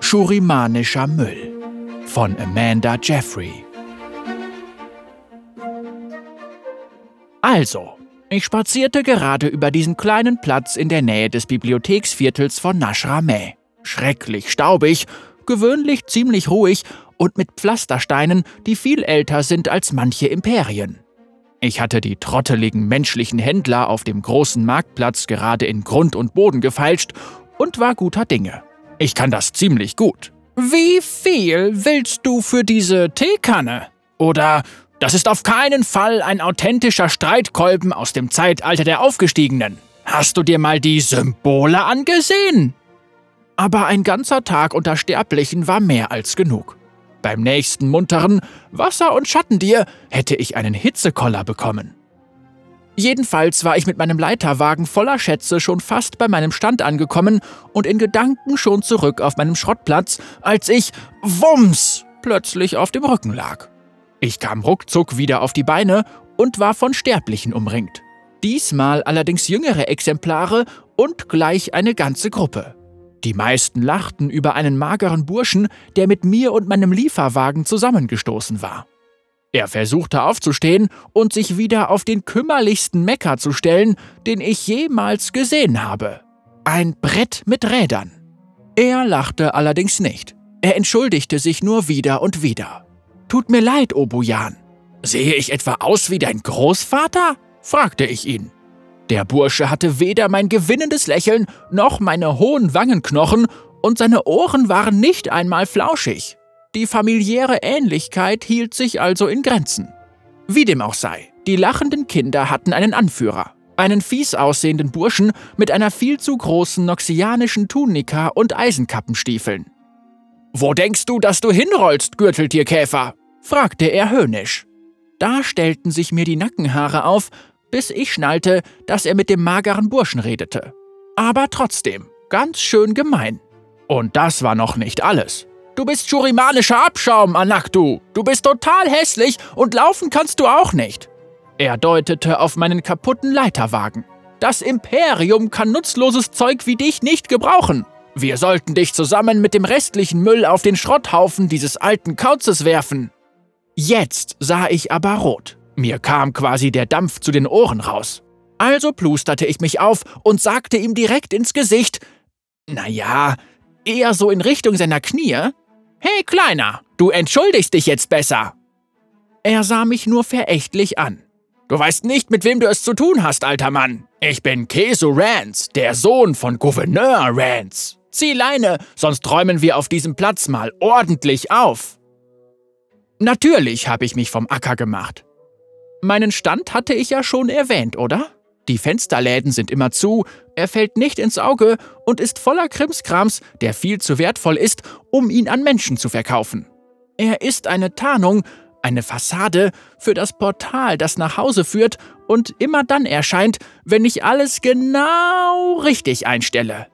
Schurimanischer Müll von Amanda Jeffrey Also, ich spazierte gerade über diesen kleinen Platz in der Nähe des Bibliotheksviertels von Nashrameh. Schrecklich staubig, gewöhnlich ziemlich ruhig und mit Pflastersteinen, die viel älter sind als manche Imperien. Ich hatte die trotteligen menschlichen Händler auf dem großen Marktplatz gerade in Grund und Boden gefeilscht und war guter Dinge. Ich kann das ziemlich gut. Wie viel willst du für diese Teekanne? Oder das ist auf keinen Fall ein authentischer Streitkolben aus dem Zeitalter der Aufgestiegenen. Hast du dir mal die Symbole angesehen? Aber ein ganzer Tag unter Sterblichen war mehr als genug. Beim nächsten munteren Wasser- und Schattendier hätte ich einen Hitzekoller bekommen. Jedenfalls war ich mit meinem Leiterwagen voller Schätze schon fast bei meinem Stand angekommen und in Gedanken schon zurück auf meinem Schrottplatz, als ich, wumms, plötzlich auf dem Rücken lag. Ich kam ruckzuck wieder auf die Beine und war von Sterblichen umringt. Diesmal allerdings jüngere Exemplare und gleich eine ganze Gruppe. Die meisten lachten über einen mageren Burschen, der mit mir und meinem Lieferwagen zusammengestoßen war. Er versuchte aufzustehen und sich wieder auf den kümmerlichsten Mecker zu stellen, den ich jemals gesehen habe. Ein Brett mit Rädern. Er lachte allerdings nicht. Er entschuldigte sich nur wieder und wieder. Tut mir leid, Obojan. Sehe ich etwa aus wie dein Großvater? fragte ich ihn. Der Bursche hatte weder mein gewinnendes Lächeln noch meine hohen Wangenknochen und seine Ohren waren nicht einmal flauschig. Die familiäre Ähnlichkeit hielt sich also in Grenzen. Wie dem auch sei, die lachenden Kinder hatten einen Anführer, einen fies aussehenden Burschen mit einer viel zu großen noxianischen Tunika und Eisenkappenstiefeln. Wo denkst du, dass du hinrollst, Gürteltierkäfer? fragte er höhnisch. Da stellten sich mir die Nackenhaare auf bis ich schnallte, dass er mit dem mageren Burschen redete. Aber trotzdem, ganz schön gemein. Und das war noch nicht alles. Du bist schurimanischer Abschaum, Anaktu. Du bist total hässlich und laufen kannst du auch nicht. Er deutete auf meinen kaputten Leiterwagen. Das Imperium kann nutzloses Zeug wie dich nicht gebrauchen. Wir sollten dich zusammen mit dem restlichen Müll auf den Schrotthaufen dieses alten Kauzes werfen. Jetzt sah ich aber rot. Mir kam quasi der Dampf zu den Ohren raus. Also plusterte ich mich auf und sagte ihm direkt ins Gesicht, naja, eher so in Richtung seiner Knie, Hey Kleiner, du entschuldigst dich jetzt besser. Er sah mich nur verächtlich an. Du weißt nicht, mit wem du es zu tun hast, alter Mann. Ich bin Kesu Rance, der Sohn von Gouverneur Rance. Zieh Leine, sonst räumen wir auf diesem Platz mal ordentlich auf. Natürlich habe ich mich vom Acker gemacht. Meinen Stand hatte ich ja schon erwähnt, oder? Die Fensterläden sind immer zu, er fällt nicht ins Auge und ist voller Krimskrams, der viel zu wertvoll ist, um ihn an Menschen zu verkaufen. Er ist eine Tarnung, eine Fassade für das Portal, das nach Hause führt und immer dann erscheint, wenn ich alles genau richtig einstelle.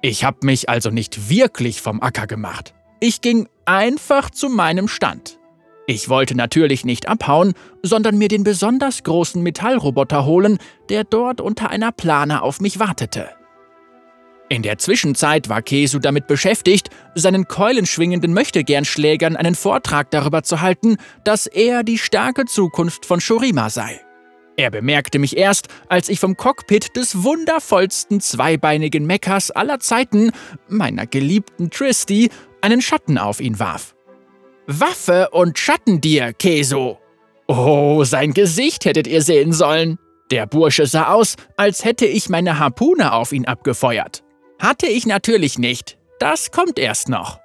Ich habe mich also nicht wirklich vom Acker gemacht. Ich ging einfach zu meinem Stand. Ich wollte natürlich nicht abhauen, sondern mir den besonders großen Metallroboter holen, der dort unter einer Plane auf mich wartete. In der Zwischenzeit war Kesu damit beschäftigt, seinen keulenschwingenden Möchtegernschlägern einen Vortrag darüber zu halten, dass er die starke Zukunft von Shurima sei. Er bemerkte mich erst, als ich vom Cockpit des wundervollsten zweibeinigen Meckers aller Zeiten, meiner geliebten Tristy, einen Schatten auf ihn warf. Waffe und Schattendier, Keso. Oh, sein Gesicht hättet ihr sehen sollen. Der Bursche sah aus, als hätte ich meine Harpune auf ihn abgefeuert. Hatte ich natürlich nicht. Das kommt erst noch.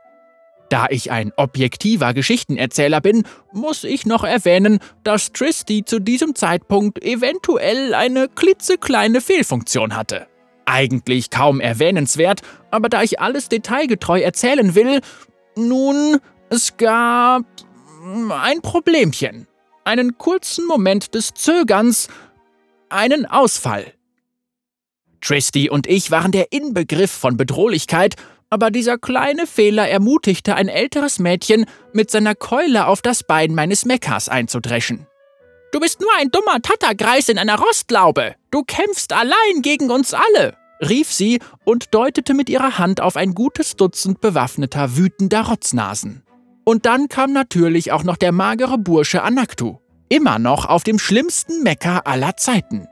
Da ich ein objektiver Geschichtenerzähler bin, muss ich noch erwähnen, dass Tristy zu diesem Zeitpunkt eventuell eine klitzekleine Fehlfunktion hatte. Eigentlich kaum erwähnenswert, aber da ich alles detailgetreu erzählen will, nun, es gab ein Problemchen, einen kurzen Moment des Zögerns, einen Ausfall. Tristy und ich waren der Inbegriff von Bedrohlichkeit, aber dieser kleine Fehler ermutigte ein älteres Mädchen, mit seiner Keule auf das Bein meines Meckers einzudreschen. Du bist nur ein dummer Tattergreis in einer Rostlaube. Du kämpfst allein gegen uns alle. rief sie und deutete mit ihrer Hand auf ein gutes Dutzend bewaffneter, wütender Rotznasen. Und dann kam natürlich auch noch der magere Bursche Anaktu, immer noch auf dem schlimmsten Mecker aller Zeiten.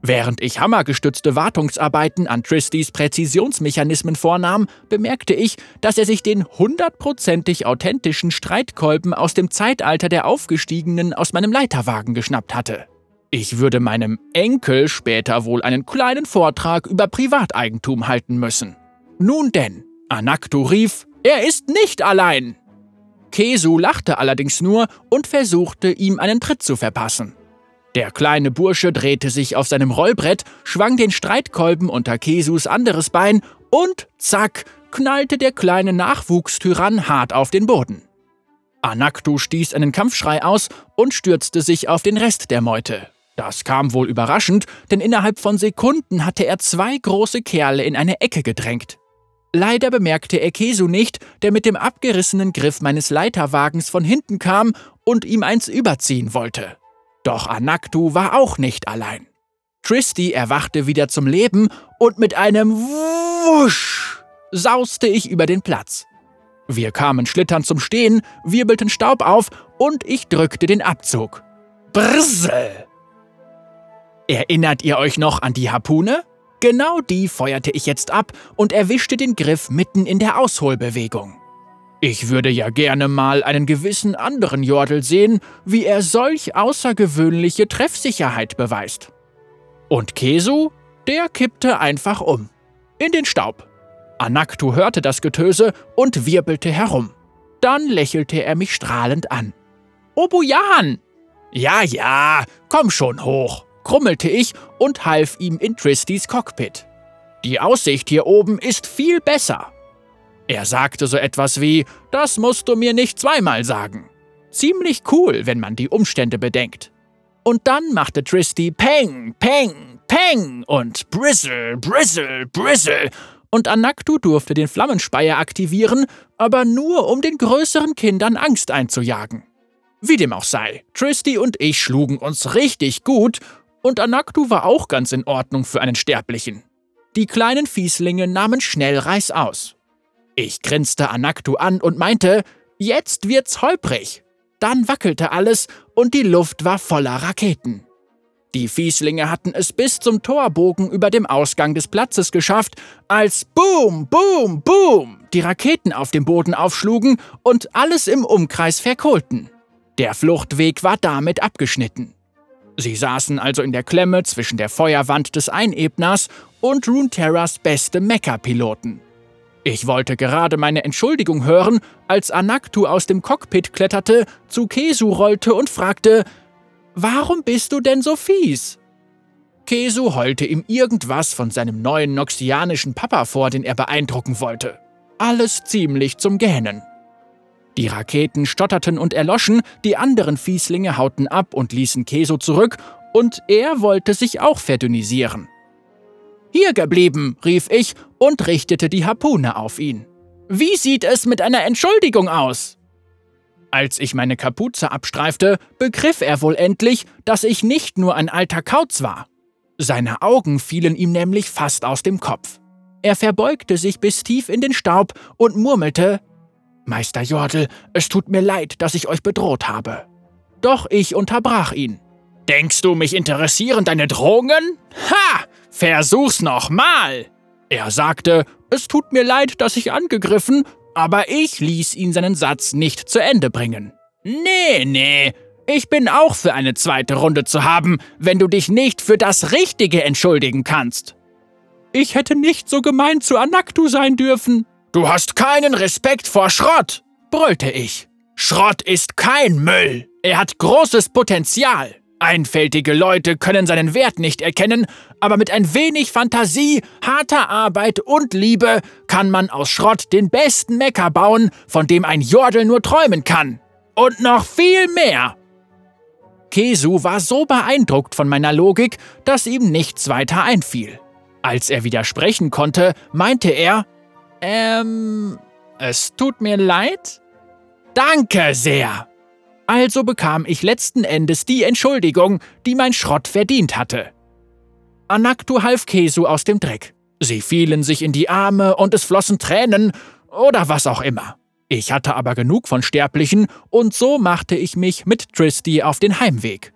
Während ich hammergestützte Wartungsarbeiten an Tristys Präzisionsmechanismen vornahm, bemerkte ich, dass er sich den hundertprozentig authentischen Streitkolben aus dem Zeitalter der Aufgestiegenen aus meinem Leiterwagen geschnappt hatte. Ich würde meinem Enkel später wohl einen kleinen Vortrag über Privateigentum halten müssen. Nun denn, Anaktu rief, er ist nicht allein! Kesu lachte allerdings nur und versuchte, ihm einen Tritt zu verpassen. Der kleine Bursche drehte sich auf seinem Rollbrett, schwang den Streitkolben unter Kesus anderes Bein und zack, knallte der kleine Nachwuchstyrann hart auf den Boden. Anaktu stieß einen Kampfschrei aus und stürzte sich auf den Rest der Meute. Das kam wohl überraschend, denn innerhalb von Sekunden hatte er zwei große Kerle in eine Ecke gedrängt. Leider bemerkte er Kesu nicht, der mit dem abgerissenen Griff meines Leiterwagens von hinten kam und ihm eins überziehen wollte. Doch Anaktu war auch nicht allein. Tristy erwachte wieder zum Leben und mit einem Wusch sauste ich über den Platz. Wir kamen schlittern zum Stehen, wirbelten Staub auf und ich drückte den Abzug. Brrrsel! Erinnert ihr euch noch an die Harpune? Genau die feuerte ich jetzt ab und erwischte den Griff mitten in der Ausholbewegung. Ich würde ja gerne mal einen gewissen anderen Jordel sehen, wie er solch außergewöhnliche Treffsicherheit beweist. Und Kesu, der kippte einfach um. In den Staub. Anaktu hörte das Getöse und wirbelte herum. Dann lächelte er mich strahlend an. Obujan! Ja, ja, komm schon hoch, krummelte ich und half ihm in Tristys Cockpit. Die Aussicht hier oben ist viel besser. Er sagte so etwas wie, das musst du mir nicht zweimal sagen. Ziemlich cool, wenn man die Umstände bedenkt. Und dann machte Tristy Peng, Peng, Peng und Bristle, Bristle, Bristle. Und Anaktu durfte den Flammenspeier aktivieren, aber nur um den größeren Kindern Angst einzujagen. Wie dem auch sei, Tristy und ich schlugen uns richtig gut und Anaktu war auch ganz in Ordnung für einen Sterblichen. Die kleinen Fieslinge nahmen schnell Reiß aus. Ich grinste Anaktu an und meinte, jetzt wird's holprig. Dann wackelte alles und die Luft war voller Raketen. Die Fieslinge hatten es bis zum Torbogen über dem Ausgang des Platzes geschafft, als Boom, Boom, Boom die Raketen auf dem Boden aufschlugen und alles im Umkreis verkohlten. Der Fluchtweg war damit abgeschnitten. Sie saßen also in der Klemme zwischen der Feuerwand des Einebners und Runeterras beste Mecha-Piloten. Ich wollte gerade meine Entschuldigung hören, als Anaktu aus dem Cockpit kletterte, zu Kesu rollte und fragte, Warum bist du denn so fies? Kesu heulte ihm irgendwas von seinem neuen noxianischen Papa vor, den er beeindrucken wollte. Alles ziemlich zum Gähnen. Die Raketen stotterten und erloschen, die anderen Fieslinge hauten ab und ließen Kesu zurück, und er wollte sich auch verdünnisieren. Hier geblieben, rief ich und richtete die Harpune auf ihn. Wie sieht es mit einer Entschuldigung aus? Als ich meine Kapuze abstreifte, begriff er wohl endlich, dass ich nicht nur ein alter Kauz war. Seine Augen fielen ihm nämlich fast aus dem Kopf. Er verbeugte sich bis tief in den Staub und murmelte Meister Jordel, es tut mir leid, dass ich euch bedroht habe. Doch ich unterbrach ihn. Denkst du, mich interessieren deine Drohungen? Ha! Versuch's nochmal! Er sagte, es tut mir leid, dass ich angegriffen, aber ich ließ ihn seinen Satz nicht zu Ende bringen. Nee, nee, ich bin auch für eine zweite Runde zu haben, wenn du dich nicht für das Richtige entschuldigen kannst. Ich hätte nicht so gemein zu Anaktu sein dürfen. Du hast keinen Respekt vor Schrott, brüllte ich. Schrott ist kein Müll. Er hat großes Potenzial. Einfältige Leute können seinen Wert nicht erkennen, aber mit ein wenig Fantasie, harter Arbeit und Liebe kann man aus Schrott den besten Mecker bauen, von dem ein Jordel nur träumen kann. Und noch viel mehr. Kesu war so beeindruckt von meiner Logik, dass ihm nichts weiter einfiel. Als er widersprechen konnte, meinte er, ähm, es tut mir leid? Danke sehr. Also bekam ich letzten Endes die Entschuldigung, die mein Schrott verdient hatte. Anaktu half Kesu aus dem Dreck. Sie fielen sich in die Arme und es flossen Tränen oder was auch immer. Ich hatte aber genug von Sterblichen und so machte ich mich mit Tristy auf den Heimweg.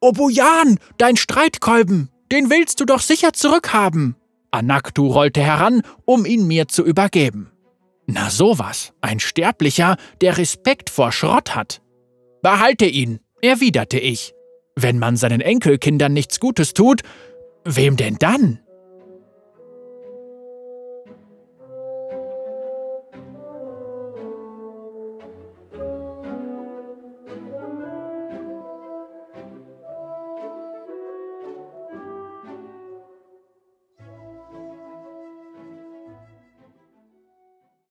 Obojan, dein Streitkolben, den willst du doch sicher zurückhaben. Anaktu rollte heran, um ihn mir zu übergeben. Na sowas, ein Sterblicher, der Respekt vor Schrott hat. Behalte ihn, erwiderte ich. Wenn man seinen Enkelkindern nichts Gutes tut, wem denn dann?